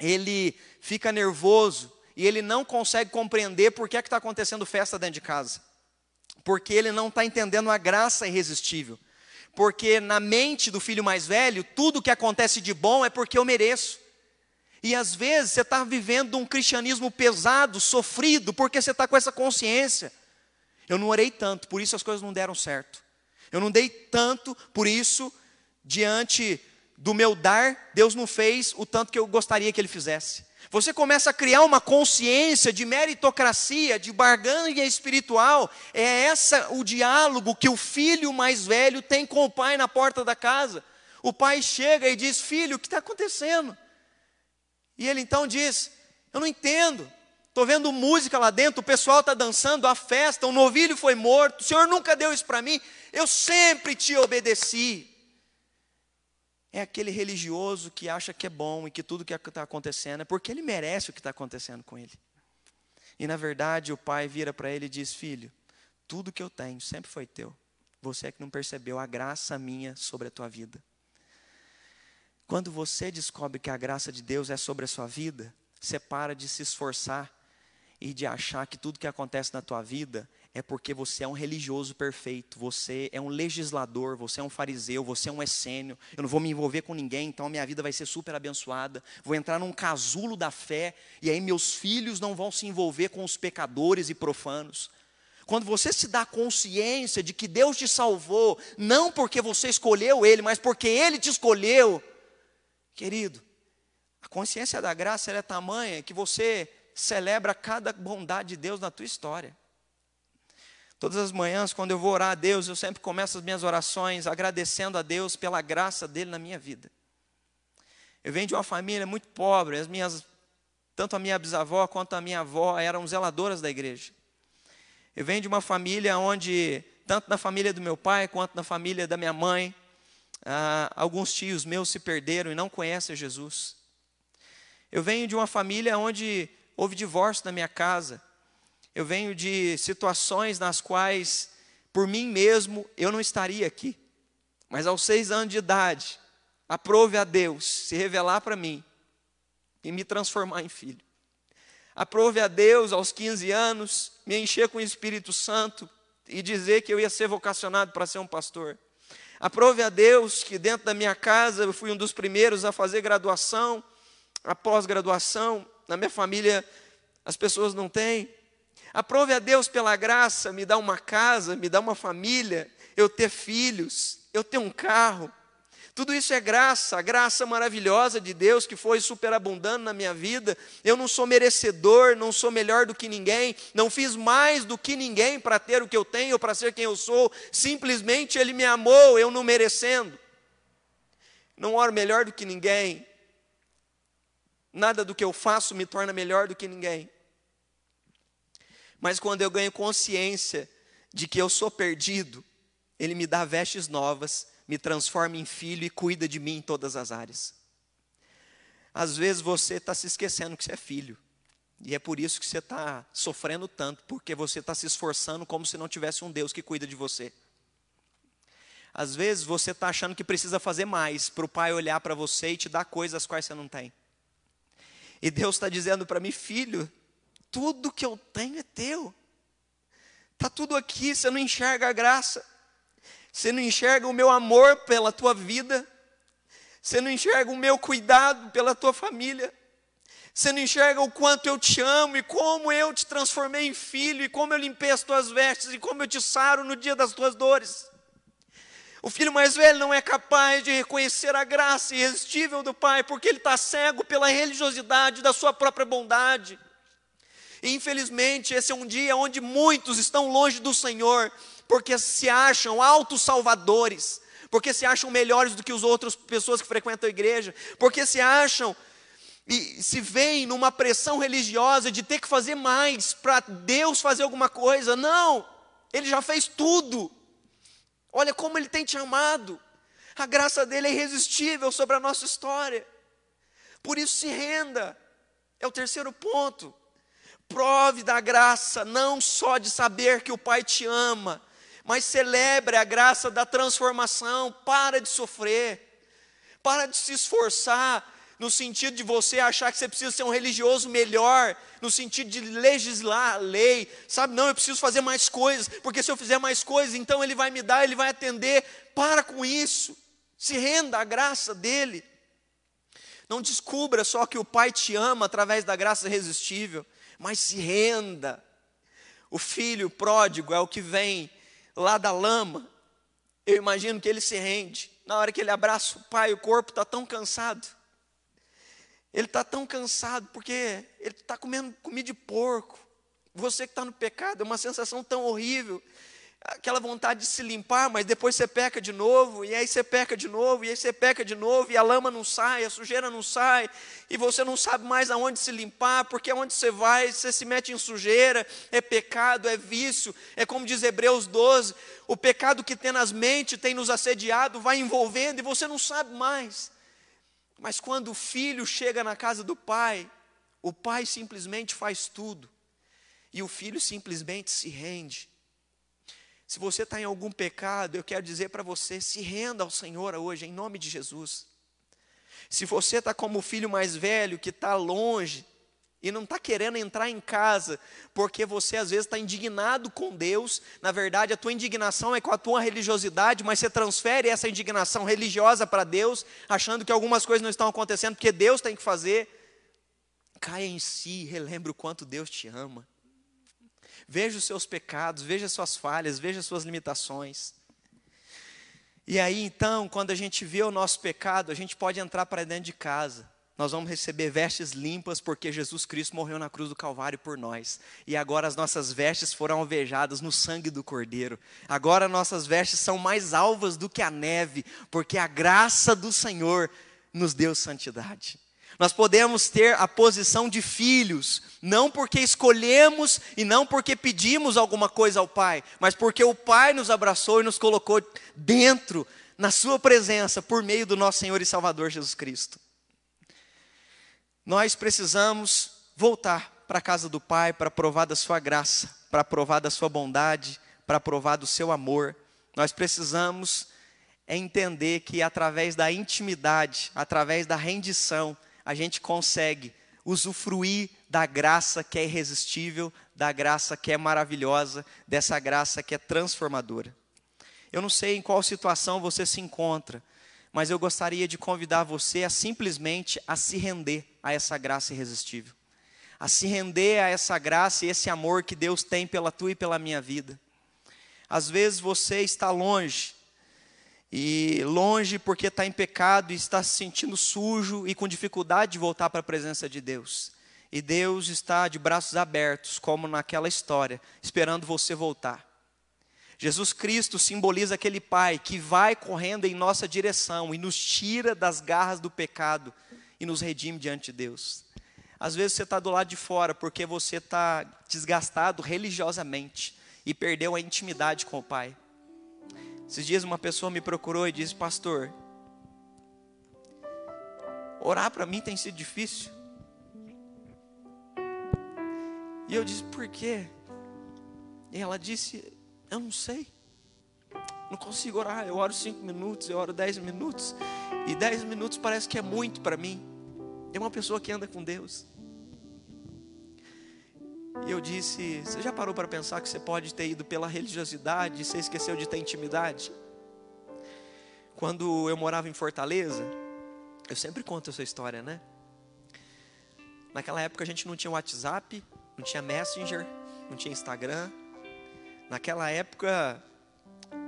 ele fica nervoso e ele não consegue compreender por que é está acontecendo festa dentro de casa. Porque ele não está entendendo a graça irresistível. Porque na mente do filho mais velho, tudo que acontece de bom é porque eu mereço. E às vezes você está vivendo um cristianismo pesado, sofrido, porque você está com essa consciência. Eu não orei tanto, por isso as coisas não deram certo. Eu não dei tanto, por isso diante do meu dar, Deus não fez o tanto que eu gostaria que Ele fizesse. Você começa a criar uma consciência de meritocracia, de barganha espiritual. É essa o diálogo que o filho mais velho tem com o pai na porta da casa. O pai chega e diz: Filho, o que está acontecendo? E ele então diz: Eu não entendo. Estou vendo música lá dentro, o pessoal está dançando, a festa, um novilho foi morto, o Senhor nunca deu isso para mim, eu sempre te obedeci é aquele religioso que acha que é bom e que tudo que está acontecendo é porque ele merece o que está acontecendo com ele. E na verdade o pai vira para ele e diz: Filho, tudo que eu tenho sempre foi teu. Você é que não percebeu a graça minha sobre a tua vida. Quando você descobre que a graça de Deus é sobre a sua vida, você para de se esforçar e de achar que tudo que acontece na tua vida é porque você é um religioso perfeito, você é um legislador, você é um fariseu, você é um essênio. Eu não vou me envolver com ninguém, então a minha vida vai ser super abençoada. Vou entrar num casulo da fé e aí meus filhos não vão se envolver com os pecadores e profanos. Quando você se dá consciência de que Deus te salvou, não porque você escolheu Ele, mas porque Ele te escolheu, querido, a consciência da graça é tamanha que você celebra cada bondade de Deus na tua história. Todas as manhãs, quando eu vou orar a Deus, eu sempre começo as minhas orações agradecendo a Deus pela graça dele na minha vida. Eu venho de uma família muito pobre, as minhas, tanto a minha bisavó quanto a minha avó eram zeladoras da igreja. Eu venho de uma família onde, tanto na família do meu pai quanto na família da minha mãe, ah, alguns tios meus se perderam e não conhecem Jesus. Eu venho de uma família onde houve divórcio na minha casa. Eu venho de situações nas quais, por mim mesmo, eu não estaria aqui. Mas aos seis anos de idade, aprove a Deus se revelar para mim e me transformar em filho. Aprove a Deus aos 15 anos me encher com o Espírito Santo e dizer que eu ia ser vocacionado para ser um pastor. Aprove a Deus que dentro da minha casa eu fui um dos primeiros a fazer graduação, a pós-graduação. Na minha família as pessoas não têm. Aprove a Deus pela graça, me dá uma casa, me dá uma família, eu ter filhos, eu ter um carro. Tudo isso é graça, a graça maravilhosa de Deus que foi superabundando na minha vida. Eu não sou merecedor, não sou melhor do que ninguém, não fiz mais do que ninguém para ter o que eu tenho, para ser quem eu sou. Simplesmente Ele me amou, eu não merecendo. Não oro melhor do que ninguém. Nada do que eu faço me torna melhor do que ninguém. Mas quando eu ganho consciência de que eu sou perdido, Ele me dá vestes novas, me transforma em filho e cuida de mim em todas as áreas. Às vezes você está se esquecendo que você é filho. E é por isso que você está sofrendo tanto, porque você está se esforçando como se não tivesse um Deus que cuida de você. Às vezes você está achando que precisa fazer mais para o Pai olhar para você e te dar coisas as quais você não tem. E Deus está dizendo para mim, filho, tudo que eu tenho é teu. Está tudo aqui, você não enxerga a graça. Você não enxerga o meu amor pela tua vida. Você não enxerga o meu cuidado pela tua família. Você não enxerga o quanto eu te amo e como eu te transformei em filho e como eu limpei as tuas vestes e como eu te saro no dia das tuas dores. O filho mais velho não é capaz de reconhecer a graça irresistível do pai, porque ele está cego pela religiosidade da sua própria bondade. Infelizmente, esse é um dia onde muitos estão longe do Senhor, porque se acham autossalvadores, porque se acham melhores do que as outras pessoas que frequentam a igreja, porque se acham e se veem numa pressão religiosa de ter que fazer mais para Deus fazer alguma coisa. Não, Ele já fez tudo. Olha como Ele tem te amado. A graça dele é irresistível sobre a nossa história. Por isso se renda. É o terceiro ponto. Prove da graça, não só de saber que o Pai te ama, mas celebre a graça da transformação. Para de sofrer, para de se esforçar, no sentido de você achar que você precisa ser um religioso melhor, no sentido de legislar a lei, sabe? Não, eu preciso fazer mais coisas, porque se eu fizer mais coisas, então ele vai me dar, ele vai atender. Para com isso, se renda à graça dele. Não descubra só que o Pai te ama através da graça irresistível, mas se renda. O filho pródigo é o que vem lá da lama. Eu imagino que ele se rende. Na hora que ele abraça o pai, o corpo está tão cansado. Ele está tão cansado porque ele está comendo comida de porco. Você que está no pecado, é uma sensação tão horrível. Aquela vontade de se limpar, mas depois você peca de novo, e aí você peca de novo, e aí você peca de novo, e a lama não sai, a sujeira não sai, e você não sabe mais aonde se limpar, porque aonde você vai, você se mete em sujeira, é pecado, é vício, é como diz Hebreus 12: o pecado que tem nas mentes tem nos assediado, vai envolvendo, e você não sabe mais. Mas quando o filho chega na casa do pai, o pai simplesmente faz tudo, e o filho simplesmente se rende. Se você está em algum pecado, eu quero dizer para você: se renda ao Senhor hoje, em nome de Jesus. Se você está como o filho mais velho que está longe, e não está querendo entrar em casa, porque você às vezes está indignado com Deus. Na verdade, a tua indignação é com a tua religiosidade, mas você transfere essa indignação religiosa para Deus, achando que algumas coisas não estão acontecendo porque Deus tem que fazer. Caia em si, relembre o quanto Deus te ama. Veja os seus pecados, veja as suas falhas, veja as suas limitações. E aí então, quando a gente vê o nosso pecado, a gente pode entrar para dentro de casa nós vamos receber vestes limpas porque Jesus Cristo morreu na cruz do Calvário por nós. E agora as nossas vestes foram alvejadas no sangue do Cordeiro. Agora nossas vestes são mais alvas do que a neve, porque a graça do Senhor nos deu santidade. Nós podemos ter a posição de filhos, não porque escolhemos e não porque pedimos alguma coisa ao Pai, mas porque o Pai nos abraçou e nos colocou dentro, na Sua presença, por meio do nosso Senhor e Salvador Jesus Cristo nós precisamos voltar para a casa do Pai para provar da sua graça, para provar da sua bondade, para provar do seu amor. Nós precisamos entender que através da intimidade, através da rendição, a gente consegue usufruir da graça que é irresistível, da graça que é maravilhosa, dessa graça que é transformadora. Eu não sei em qual situação você se encontra, mas eu gostaria de convidar você a simplesmente a se render a essa graça irresistível. A se render a essa graça e esse amor que Deus tem pela tua e pela minha vida. Às vezes você está longe, e longe porque está em pecado e está se sentindo sujo e com dificuldade de voltar para a presença de Deus. E Deus está de braços abertos, como naquela história, esperando você voltar. Jesus Cristo simboliza aquele Pai que vai correndo em nossa direção e nos tira das garras do pecado e nos redime diante de Deus. Às vezes você está do lado de fora porque você está desgastado religiosamente e perdeu a intimidade com o Pai. Esses dias uma pessoa me procurou e disse: Pastor, orar para mim tem sido difícil. E eu disse: Por quê? E ela disse: eu não sei. Não consigo orar. Eu oro cinco minutos, eu oro dez minutos. E dez minutos parece que é muito para mim. É uma pessoa que anda com Deus. E eu disse: Você já parou para pensar que você pode ter ido pela religiosidade e você esqueceu de ter intimidade? Quando eu morava em Fortaleza, eu sempre conto essa história, né? Naquela época a gente não tinha WhatsApp, não tinha Messenger, não tinha Instagram, Naquela época,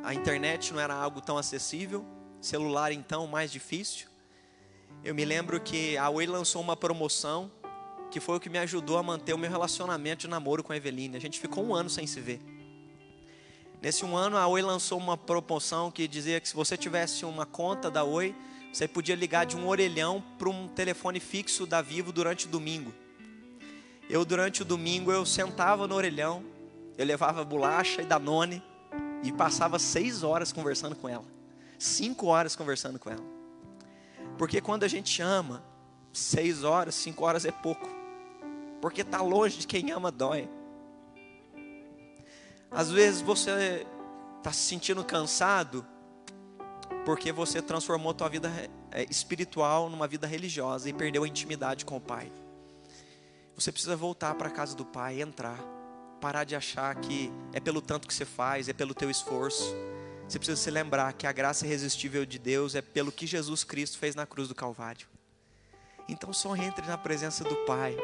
a internet não era algo tão acessível, celular então mais difícil. Eu me lembro que a Oi lançou uma promoção que foi o que me ajudou a manter o meu relacionamento de namoro com a Eveline. A gente ficou um ano sem se ver. Nesse um ano, a Oi lançou uma promoção que dizia que se você tivesse uma conta da Oi, você podia ligar de um orelhão para um telefone fixo da Vivo durante o domingo. Eu, durante o domingo, eu sentava no orelhão, eu levava bolacha e danone e passava seis horas conversando com ela. Cinco horas conversando com ela. Porque quando a gente ama, seis horas, cinco horas é pouco. Porque está longe de quem ama dói. Às vezes você está se sentindo cansado porque você transformou tua vida é, espiritual numa vida religiosa e perdeu a intimidade com o Pai. Você precisa voltar para a casa do Pai, entrar, parar de achar que é pelo tanto que você faz, é pelo teu esforço. Você precisa se lembrar que a graça irresistível de Deus é pelo que Jesus Cristo fez na cruz do Calvário. Então só entre na presença do Pai.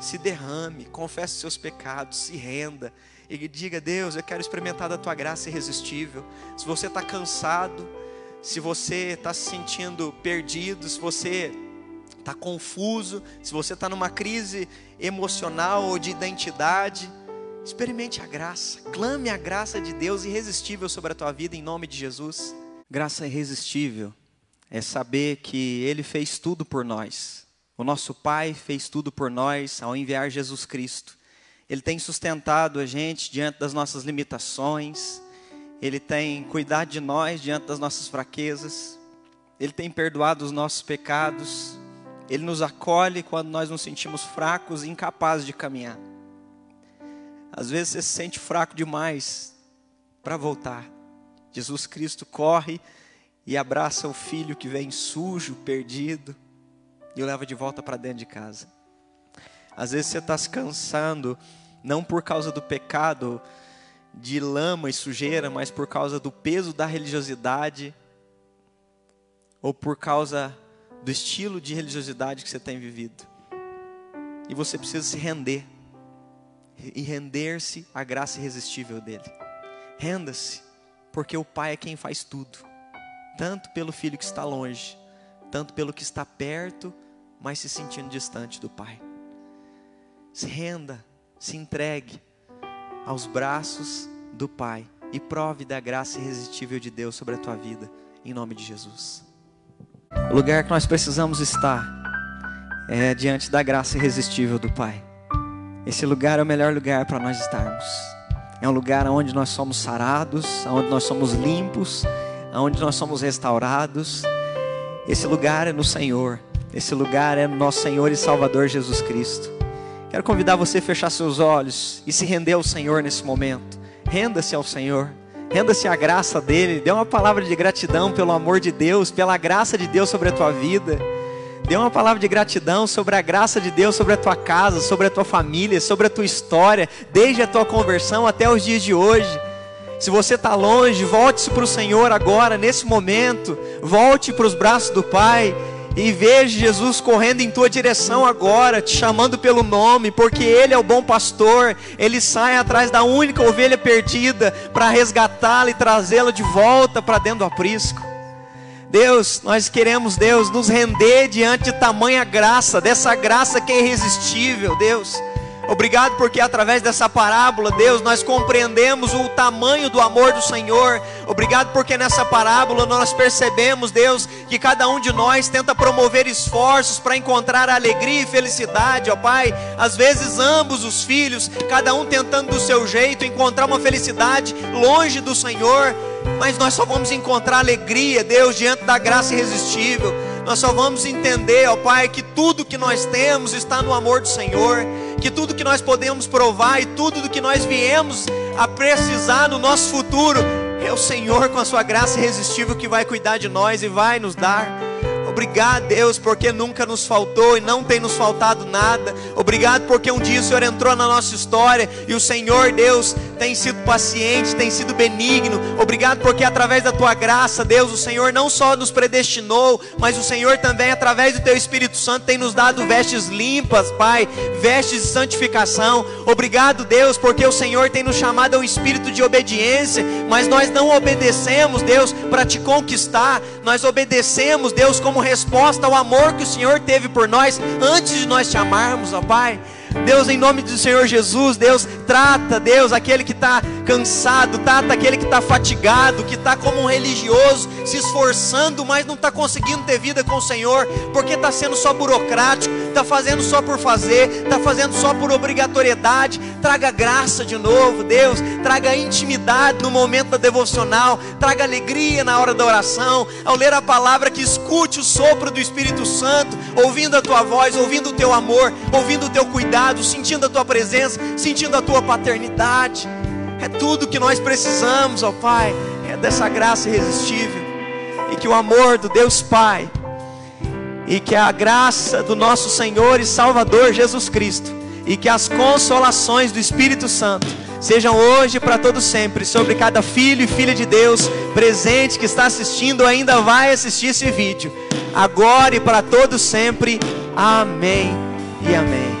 Se derrame, confesse seus pecados, se renda e diga: Deus, eu quero experimentar da tua graça irresistível. Se você está cansado, se você está se sentindo perdido, se você está confuso, se você está numa crise emocional ou de identidade, experimente a graça, clame a graça de Deus irresistível sobre a tua vida em nome de Jesus. Graça irresistível é saber que Ele fez tudo por nós. O nosso Pai fez tudo por nós ao enviar Jesus Cristo. Ele tem sustentado a gente diante das nossas limitações, Ele tem cuidado de nós diante das nossas fraquezas, Ele tem perdoado os nossos pecados, ele nos acolhe quando nós nos sentimos fracos e incapazes de caminhar. Às vezes você se sente fraco demais para voltar. Jesus Cristo corre e abraça o filho que vem sujo, perdido, e o leva de volta para dentro de casa. Às vezes você está se cansando, não por causa do pecado de lama e sujeira, mas por causa do peso da religiosidade, ou por causa do estilo de religiosidade que você tem vivido. E você precisa se render e render-se à graça irresistível dele. Renda-se, porque o Pai é quem faz tudo, tanto pelo filho que está longe, tanto pelo que está perto, mas se sentindo distante do Pai. Se renda, se entregue aos braços do Pai e prove da graça irresistível de Deus sobre a tua vida, em nome de Jesus. O lugar que nós precisamos estar é diante da graça irresistível do Pai. Esse lugar é o melhor lugar para nós estarmos. É um lugar onde nós somos sarados, onde nós somos limpos, onde nós somos restaurados. Esse lugar é no Senhor. Esse lugar é no nosso Senhor e Salvador Jesus Cristo. Quero convidar você a fechar seus olhos e se render ao Senhor nesse momento. Renda-se ao Senhor. Renda-se à graça dele. Dê uma palavra de gratidão pelo amor de Deus, pela graça de Deus sobre a tua vida. Dê uma palavra de gratidão sobre a graça de Deus sobre a tua casa, sobre a tua família, sobre a tua história, desde a tua conversão até os dias de hoje. Se você está longe, volte-se para o Senhor agora, nesse momento. Volte para os braços do Pai e veja Jesus correndo em tua direção agora, te chamando pelo nome, porque Ele é o bom pastor, Ele sai atrás da única ovelha perdida para resgatá-la e trazê-la de volta para dentro do aprisco. Deus, nós queremos, Deus, nos render diante de tamanha graça, dessa graça que é irresistível, Deus. Obrigado porque através dessa parábola, Deus, nós compreendemos o tamanho do amor do Senhor. Obrigado porque nessa parábola nós percebemos, Deus, que cada um de nós tenta promover esforços para encontrar alegria e felicidade, ó Pai. Às vezes ambos os filhos, cada um tentando do seu jeito encontrar uma felicidade longe do Senhor, mas nós só vamos encontrar alegria, Deus, diante da graça irresistível. Nós só vamos entender, ó Pai, que tudo que nós temos está no amor do Senhor que tudo que nós podemos provar e tudo do que nós viemos a precisar no nosso futuro é o Senhor com a sua graça irresistível que vai cuidar de nós e vai nos dar. Obrigado, Deus, porque nunca nos faltou e não tem nos faltado nada. Obrigado porque um dia o Senhor entrou na nossa história e o Senhor, Deus, tem sido paciente, tem sido benigno. Obrigado porque através da tua graça, Deus, o Senhor não só nos predestinou, mas o Senhor também, através do teu Espírito Santo, tem nos dado vestes limpas, Pai, vestes de santificação. Obrigado, Deus, porque o Senhor tem nos chamado a um espírito de obediência, mas nós não obedecemos, Deus, para te conquistar, nós obedecemos, Deus, como resposta ao amor que o Senhor teve por nós antes de nós te amarmos, ó Pai. Deus, em nome do Senhor Jesus, Deus, trata, Deus, aquele que está cansado, trata aquele que está fatigado, que está como um religioso, se esforçando, mas não está conseguindo ter vida com o Senhor, porque está sendo só burocrático, está fazendo só por fazer, está fazendo só por obrigatoriedade. Traga graça de novo, Deus, traga intimidade no momento da devocional, traga alegria na hora da oração, ao ler a palavra, que escute o sopro do Espírito Santo, ouvindo a tua voz, ouvindo o teu amor, ouvindo o teu cuidado, sentindo a tua presença, sentindo a tua paternidade. É tudo que nós precisamos, ó Pai, é dessa graça irresistível. E que o amor do Deus Pai, e que a graça do nosso Senhor e Salvador Jesus Cristo, e que as consolações do Espírito Santo sejam hoje para todo sempre sobre cada filho e filha de Deus presente que está assistindo ainda vai assistir esse vídeo. Agora e para todo sempre. Amém e amém.